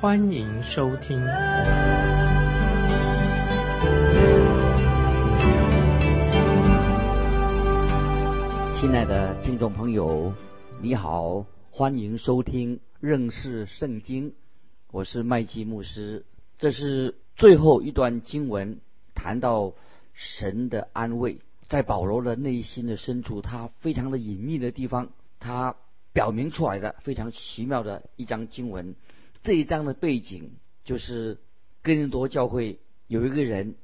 欢迎收听。亲爱的听众朋友，你好，欢迎收听认识圣经，我是麦基牧师。这是最后一段经文，谈到神的安慰，在保罗的内心的深处，他非常的隐秘的地方，他表明出来的非常奇妙的一章经文。这一章的背景就是哥林多教会有一个人，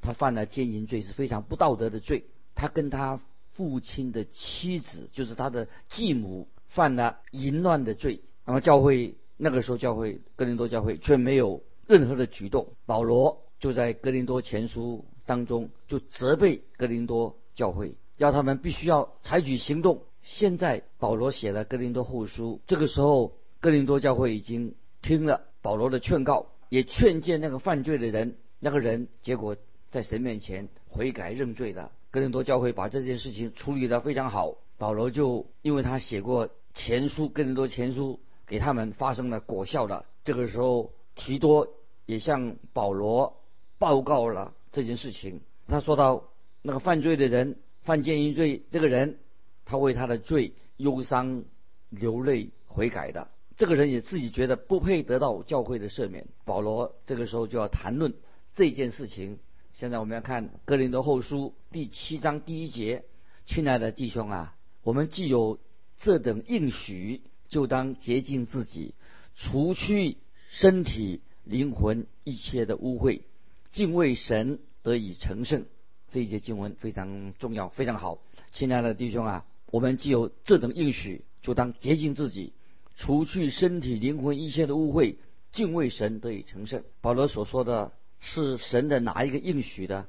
他犯了奸淫罪，是非常不道德的罪，他跟他。父亲的妻子就是他的继母犯了淫乱的罪，那么教会那个时候教会哥林多教会却没有任何的举动。保罗就在哥林多前书当中就责备哥林多教会，要他们必须要采取行动。现在保罗写了哥林多后书，这个时候哥林多教会已经听了保罗的劝告，也劝诫那个犯罪的人，那个人结果在神面前悔改认罪了。哥林多教会把这件事情处理得非常好，保罗就因为他写过前书，哥林多前书给他们发生了果效的。这个时候，提多也向保罗报告了这件事情。他说到那个犯罪的人，犯奸淫罪，这个人他为他的罪忧伤流泪悔改的，这个人也自己觉得不配得到教会的赦免。保罗这个时候就要谈论这件事情。现在我们要看《哥林多后书》第七章第一节，亲爱的弟兄啊，我们既有这等应许，就当洁净自己，除去身体、灵魂一切的污秽，敬畏神，得以成圣。这一节经文非常重要，非常好。亲爱的弟兄啊，我们既有这等应许，就当洁净自己，除去身体、灵魂一切的污秽，敬畏神，得以成圣。保罗所说的。是神的哪一个应许的？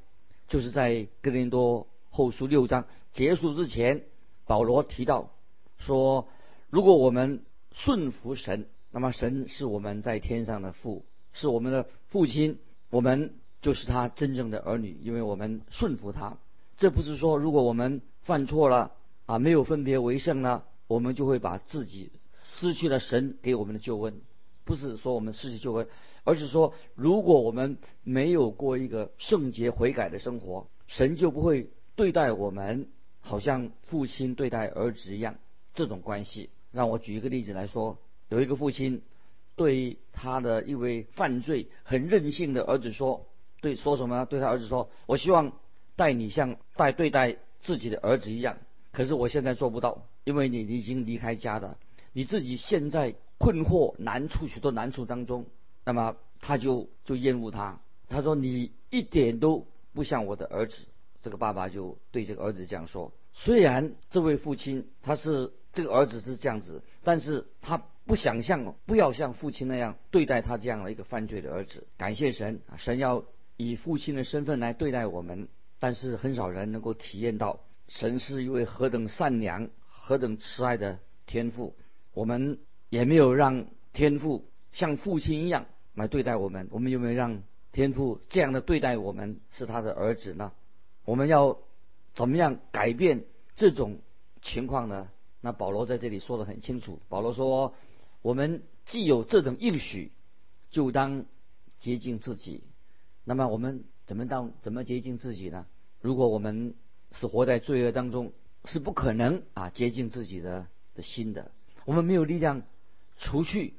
就是在哥林多后书六章结束之前，保罗提到说：如果我们顺服神，那么神是我们在天上的父，是我们的父亲，我们就是他真正的儿女，因为我们顺服他。这不是说如果我们犯错了啊，没有分别为圣呢，我们就会把自己失去了神给我们的救恩。不是说我们失去救恩。而是说，如果我们没有过一个圣洁悔改的生活，神就不会对待我们好像父亲对待儿子一样这种关系。让我举一个例子来说，有一个父亲对他的一位犯罪很任性的儿子说：“对，说什么呢？对他儿子说，我希望待你像待对待自己的儿子一样。可是我现在做不到，因为你已经离开家了，你自己现在困惑难处许多难处当中。”那么他就就厌恶他，他说你一点都不像我的儿子。这个爸爸就对这个儿子这样说。虽然这位父亲他是这个儿子是这样子，但是他不想像不要像父亲那样对待他这样的一个犯罪的儿子。感谢神，神要以父亲的身份来对待我们，但是很少人能够体验到神是一位何等善良、何等慈爱的天父。我们也没有让天父像父亲一样。来对待我们，我们有没有让天父这样的对待我们是他的儿子呢？我们要怎么样改变这种情况呢？那保罗在这里说的很清楚。保罗说：“我们既有这种应许，就当洁净自己。那么我们怎么当怎么洁净自己呢？如果我们是活在罪恶当中，是不可能啊洁净自己的的心的。我们没有力量除去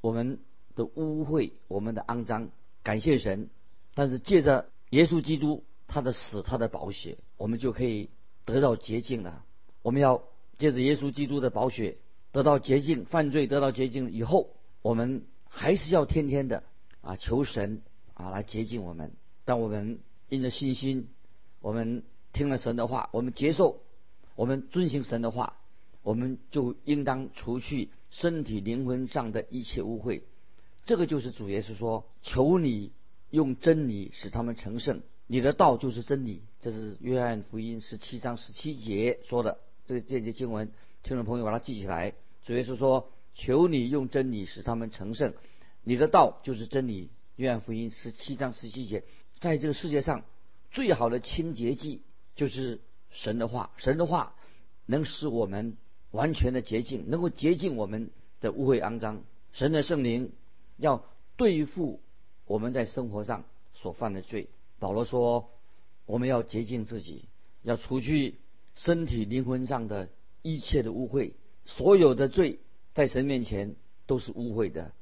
我们。”的污秽，我们的肮脏，感谢神。但是借着耶稣基督他的死，他的宝血，我们就可以得到洁净了。我们要借着耶稣基督的宝血得到洁净，犯罪得到洁净以后，我们还是要天天的啊求神啊来洁净我们。当我们因着信心，我们听了神的话，我们接受，我们遵行神的话，我们就应当除去身体灵魂上的一切污秽。这个就是主耶稣说：“求你用真理使他们成圣。你的道就是真理，这是约翰福音十七章十七节说的。这这节经文，听众朋友把它记起来。主耶稣说，求你用真理使他们成圣。你的道就是真理。约翰福音十七章十七节，在这个世界上，最好的清洁剂就是神的话。神的话能使我们完全的洁净，能够洁净我们的污秽肮脏。神的圣灵要对付我们在生活上所犯的罪。保罗说，我们要洁净自己，要除去身体灵魂上的一切的污秽。所有的罪在神面前都是污秽的。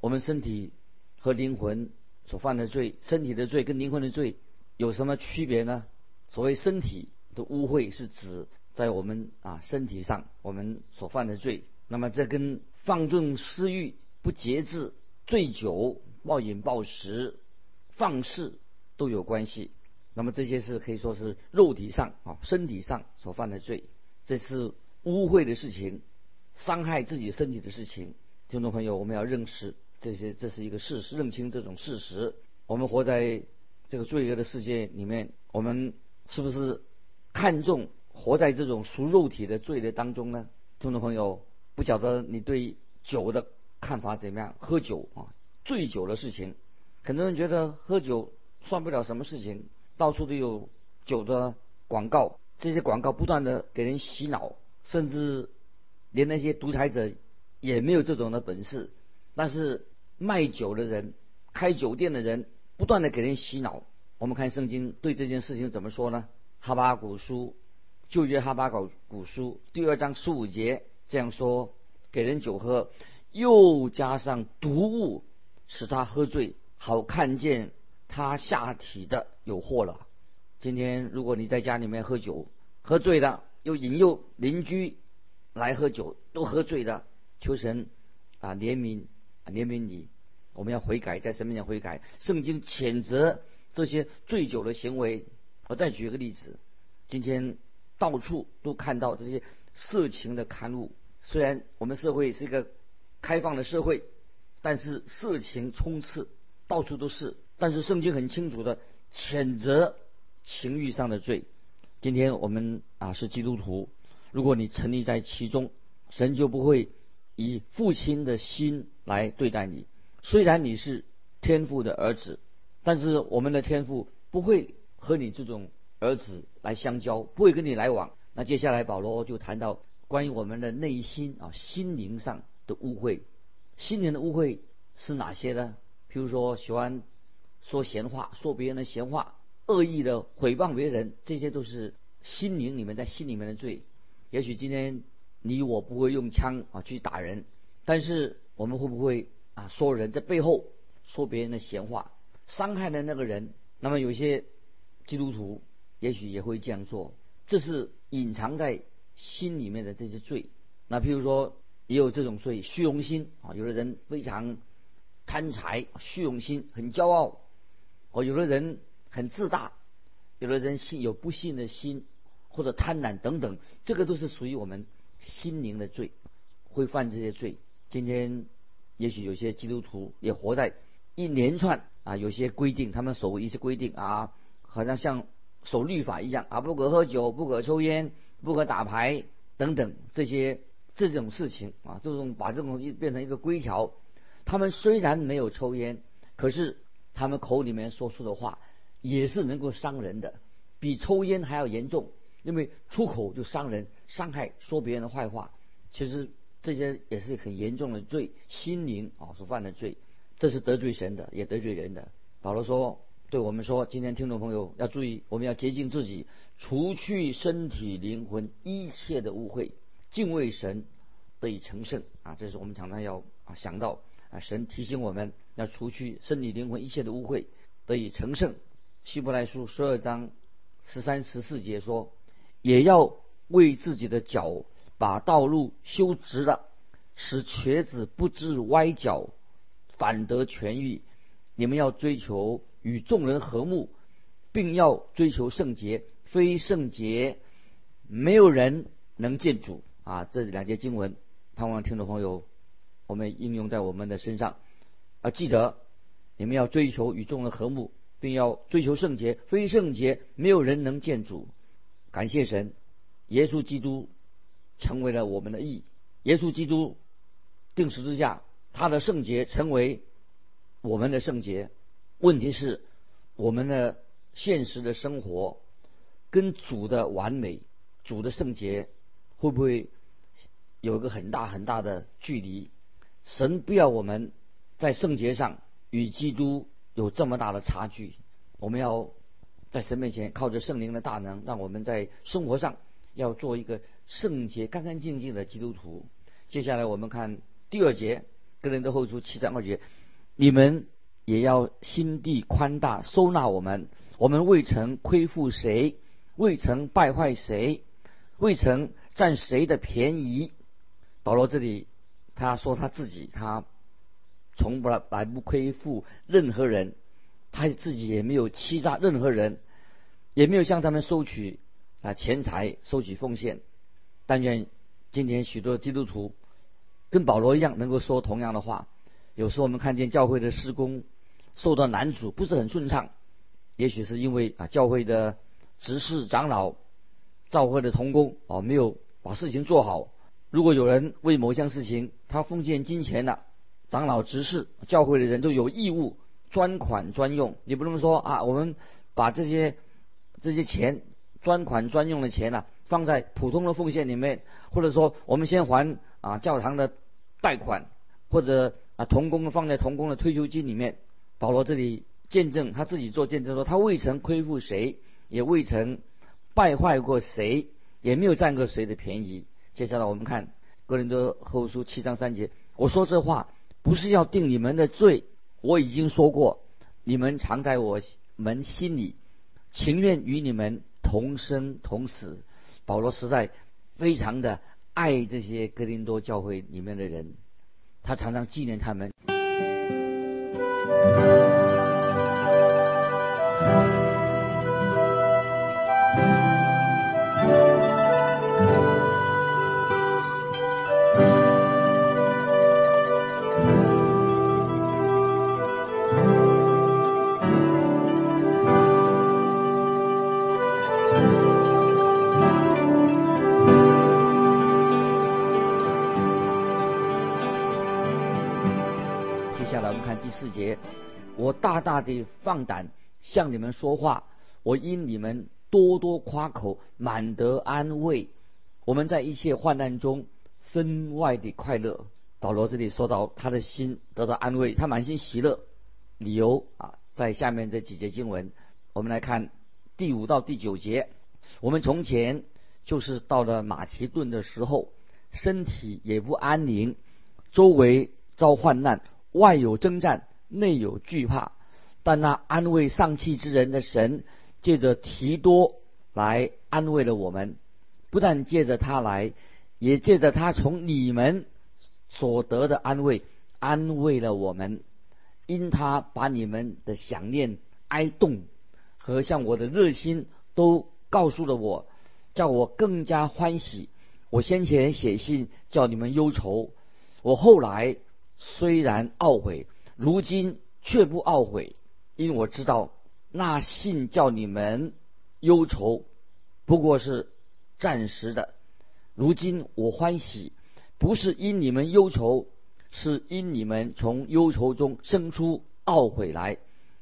我们身体和灵魂所犯的罪，身体的罪跟灵魂的罪有什么区别呢？所谓身体的污秽，是指在我们啊身体上我们所犯的罪。那么这跟放纵私欲、不节制、醉酒、暴饮暴食、放肆都有关系。那么这些是可以说是肉体上啊身体上所犯的罪，这是污秽的事情。伤害自己身体的事情，听众朋友，我们要认识这些，这是一个事实，认清这种事实。我们活在这个罪恶的世界里面，我们是不是看重活在这种属肉体的罪的当中呢？听众朋友，不晓得你对酒的看法怎么样？喝酒啊，醉酒的事情，很多人觉得喝酒算不了什么事情，到处都有酒的广告，这些广告不断的给人洗脑，甚至。连那些独裁者也没有这种的本事，但是卖酒的人、开酒店的人不断的给人洗脑。我们看圣经对这件事情怎么说呢？哈巴古书旧约哈巴狗古书第二章十五节这样说：给人酒喝，又加上毒物，使他喝醉，好看见他下体的有祸了。今天如果你在家里面喝酒，喝醉了，又引诱邻居。来喝酒都喝醉了，求神啊怜悯啊怜悯你，我们要悔改，在神面前悔改。圣经谴责这些醉酒的行为。我再举一个例子，今天到处都看到这些色情的刊物。虽然我们社会是一个开放的社会，但是色情充斥，到处都是。但是圣经很清楚的谴责情欲上的罪。今天我们啊是基督徒。如果你沉溺在其中，神就不会以父亲的心来对待你。虽然你是天父的儿子，但是我们的天父不会和你这种儿子来相交，不会跟你来往。那接下来保罗就谈到关于我们的内心啊，心灵上的污秽。心灵的污秽是哪些呢？譬如说喜欢说闲话，说别人的闲话，恶意的毁谤别人，这些都是心灵里面在心里面的罪。也许今天你我不会用枪啊去打人，但是我们会不会啊说人在背后说别人的闲话，伤害了那个人？那么有些基督徒也许也会这样做，这是隐藏在心里面的这些罪。那譬如说也有这种罪，虚荣心啊，有的人非常贪财，虚荣心很骄傲；哦，有的人很自大，有的人信有不信的心。或者贪婪等等，这个都是属于我们心灵的罪，会犯这些罪。今天也许有些基督徒也活在一连串啊，有些规定，他们守一些规定啊，好像像守律法一样啊，不可喝酒，不可抽烟，不可打牌等等这些这种事情啊，这种把这种东西变成一个规条。他们虽然没有抽烟，可是他们口里面说出的话也是能够伤人的，比抽烟还要严重。因为出口就伤人、伤害，说别人的坏话，其实这些也是很严重的罪，心灵啊所犯的罪，这是得罪神的，也得罪人的。保罗说，对我们说，今天听众朋友要注意，我们要洁净自己，除去身体、灵魂一切的污秽，敬畏神得以成圣啊！这是我们常常要啊想到啊，神提醒我们要除去身体、灵魂一切的污秽，得以成圣。希伯来书十二章十三、十四节说。也要为自己的脚把道路修直了，使瘸子不致歪脚，反得痊愈。你们要追求与众人和睦，并要追求圣洁。非圣洁，没有人能见主啊！这两节经文，盼望听众朋友我们应用在我们的身上。啊，记得你们要追求与众人和睦，并要追求圣洁。非圣洁，没有人能见主。感谢神，耶稣基督成为了我们的义。耶稣基督定十字架，他的圣洁成为我们的圣洁。问题是，我们的现实的生活跟主的完美、主的圣洁，会不会有一个很大很大的距离？神不要我们在圣洁上与基督有这么大的差距。我们要在神面前靠着圣灵的大能，让我们在生活上要做一个圣洁、干干净净的基督徒。接下来我们看第二节，哥林多后书七章二节，你们也要心地宽大，收纳我们。我们未曾亏负谁，未曾败坏谁，未曾占谁的便宜。保罗这里他说他自己，他从不来不亏负任何人，他自己也没有欺诈任何人，也没有向他们收取啊钱财，收取奉献。但愿。今天许多基督徒跟保罗一样，能够说同样的话。有时候我们看见教会的施工受到难处，不是很顺畅。也许是因为啊，教会的执事长老、教会的同工啊，没有把事情做好。如果有人为某项事情他奉献金钱了，长老、执事、教会的人都有义务专款专用。你不能说啊，我们把这些这些钱专款专用的钱呢？放在普通的奉献里面，或者说我们先还啊教堂的贷款，或者啊童工放在童工的退休金里面。保罗这里见证他自己做见证说，他未曾亏负谁，也未曾败坏过谁，也没有占过谁的便宜。接下来我们看哥林多后书七章三节，我说这话不是要定你们的罪，我已经说过，你们藏在我们心里，情愿与你们同生同死。保罗实在非常的爱这些哥林多教会里面的人，他常常纪念他们。下来，我们看第四节我大大的放胆向你们说话，我因你们多多夸口，满得安慰。我们在一切患难中分外的快乐。保罗这里说到他的心得到安慰，他满心喜乐。理由啊，在下面这几节经文，我们来看第五到第九节。我们从前就是到了马其顿的时候，身体也不安宁，周围遭患难，外有征战。内有惧怕，但那安慰丧气之人的神，借着提多来安慰了我们。不但借着他来，也借着他从你们所得的安慰，安慰了我们。因他把你们的想念、哀动和向我的热心，都告诉了我，叫我更加欢喜。我先前写信叫你们忧愁，我后来虽然懊悔。如今却不懊悔，因为我知道那信叫你们忧愁，不过是暂时的。如今我欢喜，不是因你们忧愁，是因你们从忧愁中生出懊悔来。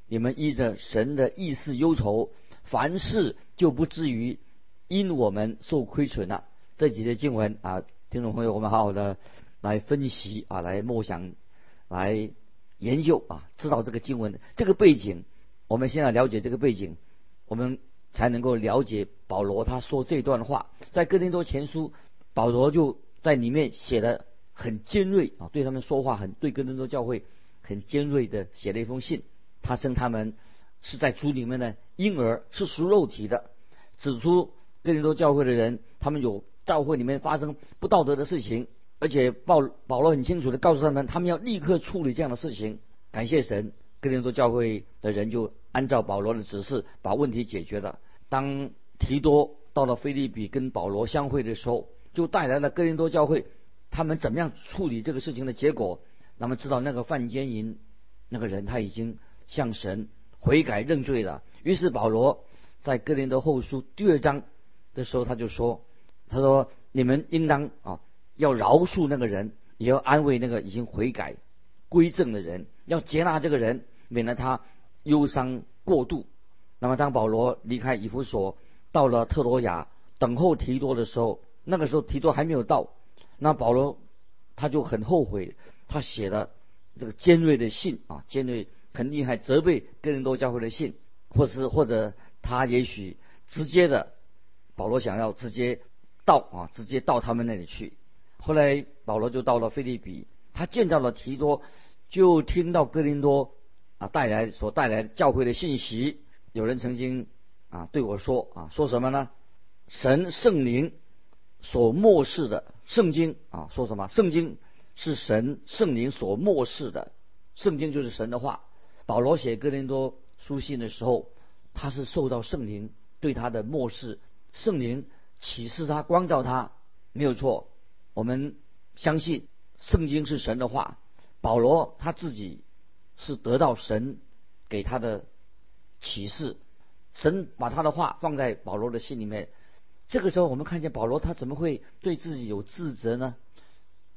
你们依着神的意思忧愁，凡事就不至于因我们受亏损了。这几节经文啊，听众朋友，我们好好的来分析啊，来默想，来。研究啊，知道这个经文这个背景，我们现在了解这个背景，我们才能够了解保罗他说这段话。在哥林多前书，保罗就在里面写的很尖锐啊，对他们说话很对哥林多教会很尖锐的写了一封信。他称他们是在主里面的婴儿，是属肉体的，指出哥林多教会的人，他们有教会里面发生不道德的事情。而且保保罗很清楚的告诉他们，他们要立刻处理这样的事情。感谢神，哥林多教会的人就按照保罗的指示把问题解决了。当提多到了菲利比跟保罗相会的时候，就带来了哥林多教会他们怎么样处理这个事情的结果。那么知道那个范坚营那个人他已经向神悔改认罪了。于是保罗在哥林多后书第二章的时候，他就说：“他说你们应当啊，要饶恕那个人，也要安慰那个已经悔改归正的人，要接纳这个人，免得他忧伤过度。”那么当保罗离开以弗所，到了特罗亚等候提多的时候，那个时候提多还没有到，那保罗他就很后悔，他写了这个尖锐的信啊，尖锐很厉害，责备哥林多教会的信，或是或者他也许直接的，保罗想要直接到啊，直接到他们那里去。后来保罗就到了菲利比，他见到了提多，就听到哥林多啊带来所带来教会的信息。有人曾经啊对我说啊说什么呢？神圣灵所漠视的圣经啊说什么？圣经是神圣灵所漠视的，圣经就是神的话。保罗写哥林多书信的时候，他是受到圣灵对他的漠视，圣灵启示他光照他，没有错。我们相信圣经是神的话。保罗他自己是得到神给他的。启示，神把他的话放在保罗的心里面。这个时候，我们看见保罗他怎么会对自己有自责呢？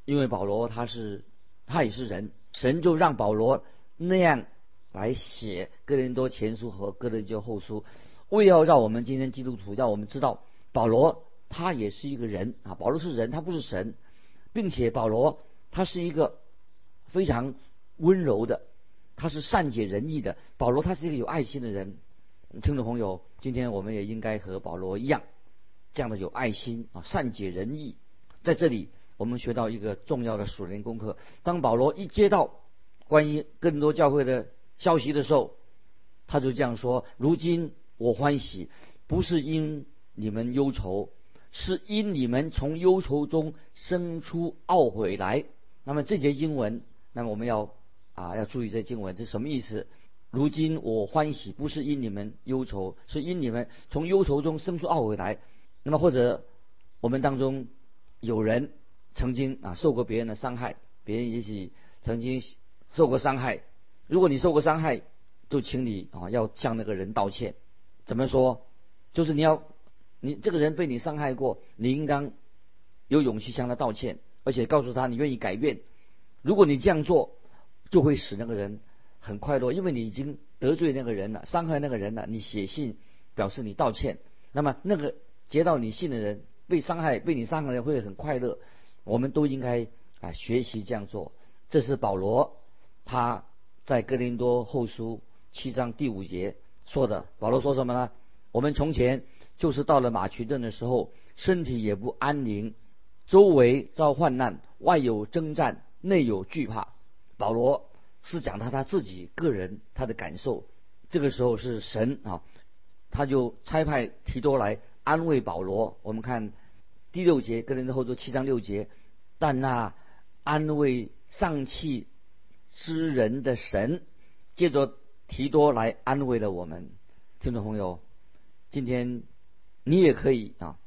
因为保罗他是他也是人，神就让保罗那样来写哥林多前书和哥林多后书，为要让我们今天基督徒让我们知道，保罗他也是一个人啊，保罗是人，他不是神，并且保罗他是一个非常温柔的。他是善解人意的，保罗他是一个有爱心的人。听众朋友，今天我们也应该和保罗一样，这样的有爱心啊，善解人意。在这里，我们学到一个重要的属灵功课：当保罗一接到关于更多教会的消息的时候，他就这样说：“如今我欢喜，不是因你们忧愁，是因你们从忧愁中生出懊悔来。”那么这节经文，那么我们要。啊，要注意这经文，这什么意思？如今我欢喜，不是因你们忧愁，是因你们从忧愁中生出懊悔来。那么或者我们当中有人曾经啊受过别人的伤害，别人也许曾经受过伤害。如果你受过伤害，就请你啊要向那个人道歉。怎么说？就是你要你这个人被你伤害过，你应当有勇气向他道歉，而且告诉他你愿意改变。如果你这样做，就会使那个人很快乐，因为你已经得罪那个人了，伤害那个人了。你写信表示你道歉，那么那个接到你信的人被伤害、被你伤害的人会很快乐。我们都应该啊学习这样做。这是保罗他在哥林多后书七章第五节说的。保罗说什么呢？我们从前就是到了马其顿的时候，身体也不安宁，周围遭患难，外有征战，内有惧怕。保罗是讲他他自己个人他的感受，这个时候是神啊，他就差派提多来安慰保罗。我们看第六节，跟人的后座七章六节，但那安慰丧气之人的神，借着提多来安慰了我们。听众朋友，今天你也可以啊，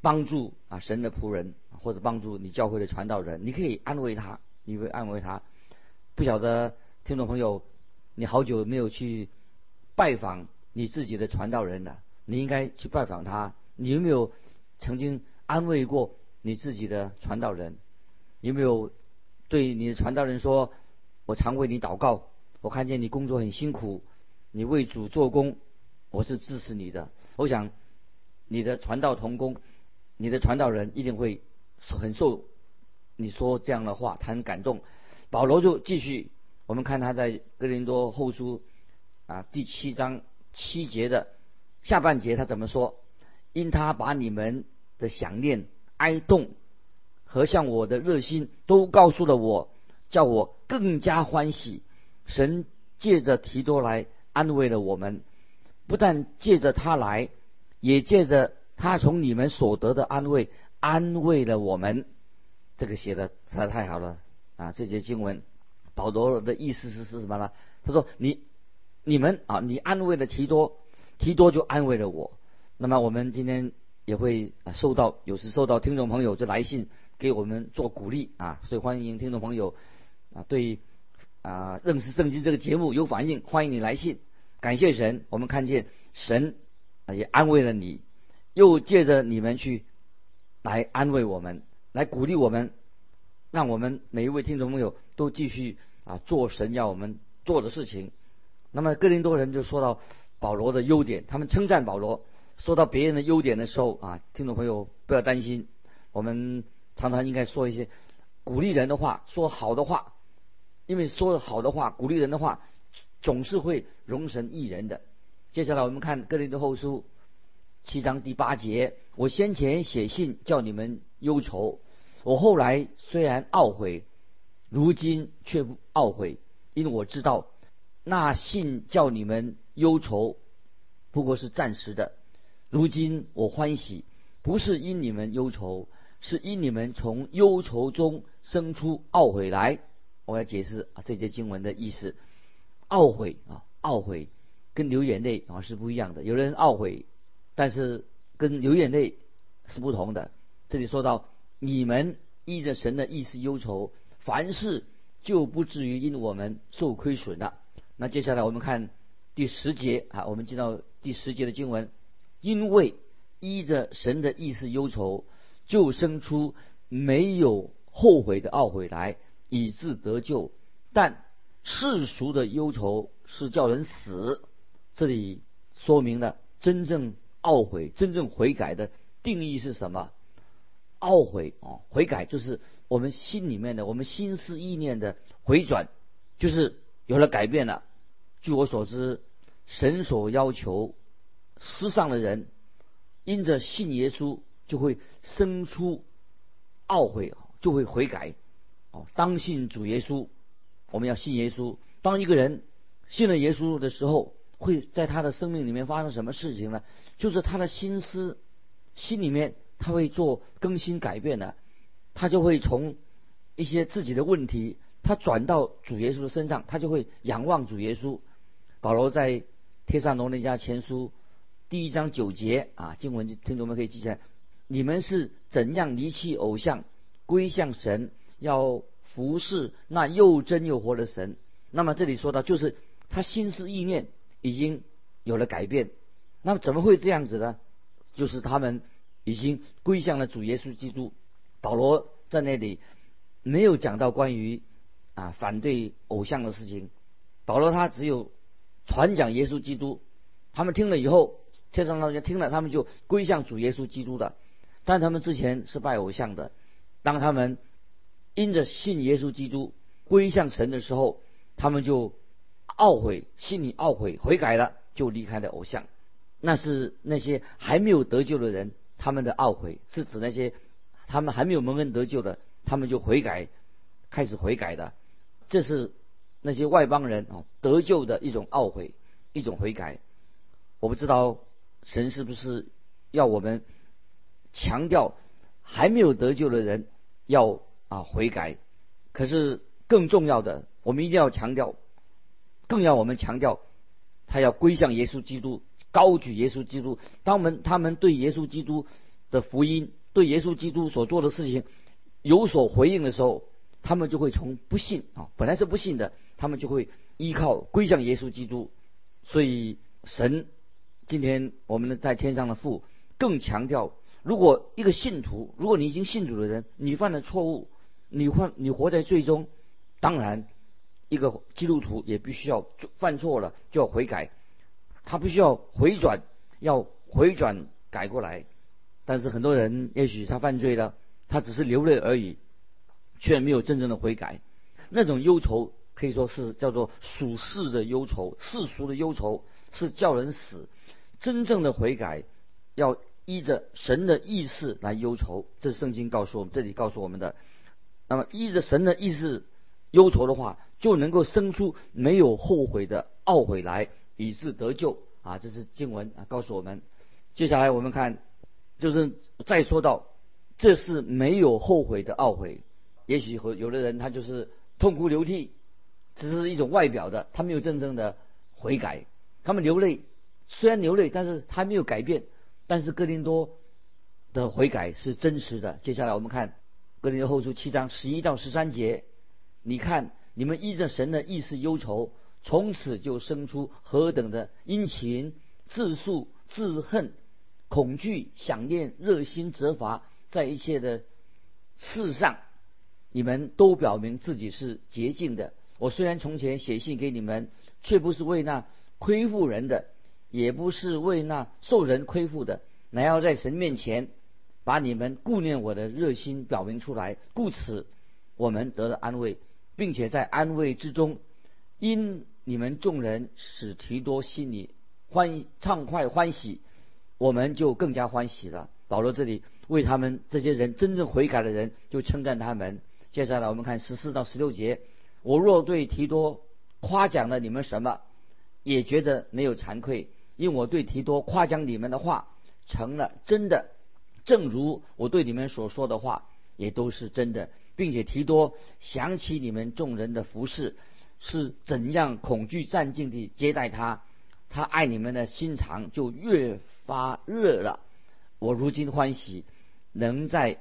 帮助啊神的仆人，或者帮助你教会的传道人，你可以安慰他，你会安慰他。不晓得听众朋友，你好久没有去拜访你自己的传道人了，你应该去拜访他。你有没有曾经安慰过你自己的传道人？有没有对你的传道人说：“我常为你祷告，我看见你工作很辛苦，你为主做工，我是支持你的。”我想你的传道同工，你的传道人一定会很受你说这样的话，他很感动。保罗就继续，我们看他在哥林多后书啊第七章七节的下半节，他怎么说？因他把你们的想念、哀动和向我的热心都告诉了我，叫我更加欢喜。神借着提多来安慰了我们，不但借着他来，也借着他从你们所得的安慰安慰了我们。这个写的实在太好了。啊，这节经文，保罗的意思是是什么呢？他说：“你、你们啊，你安慰了提多，提多就安慰了我。那么我们今天也会收到，有时收到听众朋友就来信给我们做鼓励啊。所以欢迎听众朋友啊，对啊认识圣经这个节目有反应，欢迎你来信。感谢神，我们看见神也安慰了你，又借着你们去来安慰我们，来鼓励我们，让我们每一位听众朋友都继续啊做神要我们做的事情。那么哥林多人就说到保罗的优点，他们称赞保罗。说到别人的优点的时候啊，听众朋友不要担心，我们常常应该说一些鼓励人的话，说好的话，因为说好的话、鼓励人的话，总是会容神益人的。接下来我们看哥林多后书七章第八节：我先前写信叫你们忧愁，我后来虽然懊悔，如今却不懊悔，因为我知道那信叫你们忧愁，不过是暂时的。如今我欢喜，不是因你们忧愁，是因你们从忧愁中生出懊悔来。我要解释啊这节经文的意思。懊悔啊，懊悔跟流眼泪啊是不一样的。有人懊悔，但是跟流眼泪是不同的。这里说到你们依着神的意思忧愁，凡事就不至于因我们受亏损了。那接下来我们看第十节啊，我们进到第十节的经文。因为依着神的意思忧愁，就生出没有后悔的懊悔来，以致得救。但世俗的忧愁是叫人死。这里说明了真正懊悔、真正悔改的定义是什么？懊悔啊，悔改就是我们心里面的、我们心思意念的回转，就是有了改变了。据我所知，神所要求。世上的人因着信耶稣，就会生出懊悔，就会悔改。哦，当信主耶稣，我们要信耶稣。当一个人信了耶稣的时候，会在他的生命里面发生什么事情呢？就是他的心思、心里面他会做更新改变的，他就会从一些自己的问题，他转到主耶稣的身上，他就会仰望主耶稣。保罗在帖撒罗尼迦前书。第一章九节啊，经文听众们可以记起来。你们是怎样离弃偶像，归向神，要服侍那又真又活的神？那么这里说到，就是他心思意念已经有了改变。那么怎么会这样子呢？就是他们已经归向了主耶稣基督。保罗在那里没有讲到关于啊反对偶像的事情。保罗他只有传讲耶稣基督。他们听了以后。天上老人听了，他们就归向主耶稣基督的。但他们之前是拜偶像的。当他们因着信耶稣基督归向神的时候，他们就懊悔，心里懊悔，悔改了，就离开了偶像。那是那些还没有得救的人，他们的懊悔是指那些他们还没有蒙恩得救的，他们就悔改，开始悔改的。这是那些外邦人啊得救的一种懊悔，一种悔改。我不知道。神是不是要我们强调还没有得救的人要啊悔改？可是更重要的，我们一定要强调，更要我们强调，他要归向耶稣基督，高举耶稣基督。当我们他们对耶稣基督的福音、对耶稣基督所做的事情有所回应的时候，他们就会从不信啊，本来是不信的，他们就会依靠归向耶稣基督。所以神。今天我们的在天上的父更强调，如果一个信徒，如果你已经信主的人，你犯了错误，你犯你活在最终，当然，一个基督徒也必须要犯错了就要悔改，他必须要回转，要回转改过来。但是很多人也许他犯罪了，他只是流泪而已，却没有真正的悔改。那种忧愁可以说是叫做属世的忧愁，世俗的忧愁是叫人死。真正的悔改，要依着神的意思来忧愁，这是圣经告诉我们，这里告诉我们的。那么依着神的意思忧愁的话，就能够生出没有后悔的懊悔来，以致得救啊！这是经文啊告诉我们。接下来我们看，就是再说到，这是没有后悔的懊悔。也许和有的人他就是痛哭流涕，只是一种外表的，他没有真正的悔改，他们流泪。虽然流泪，但是他没有改变。但是哥林多的悔改是真实的。接下来我们看哥林多后书七章十一到十三节，你看你们依着神的意思忧愁，从此就生出何等的殷勤、自诉、自恨、恐惧、想念、热心、责罚，在一切的事上，你们都表明自己是洁净的。我虽然从前写信给你们，却不是为那亏负人的，也不是为那受人亏负的，乃要在神面前把你们顾念我的热心表明出来。故此，我们得了安慰，并且在安慰之中，因你们众人使提多心里欢畅快欢喜，我们就更加欢喜了。保罗这里为他们这些人真正悔改的人，就称赞他们。接下来我们看十四到十六节。我若对提多夸奖了你们什么，也觉得没有惭愧，因我对提多夸奖你们的话成了真的，正如我对你们所说的话也都是真的，并且提多想起你们众人的服饰是怎样恐惧战兢地接待他，他爱你们的心肠就越发热了。我如今欢喜能在。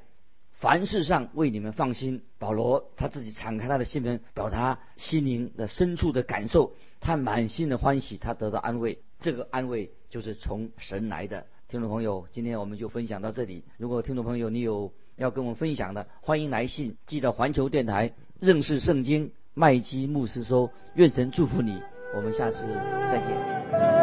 凡事上为你们放心，保罗他自己敞开他的心门，表达心灵的深处的感受，他满心的欢喜，他得到安慰。这个安慰就是从神来的。听众朋友，今天我们就分享到这里。如果听众朋友你有要跟我们分享的，欢迎来信记得环球电台认识圣经麦基牧师说。愿神祝福你，我们下次再见。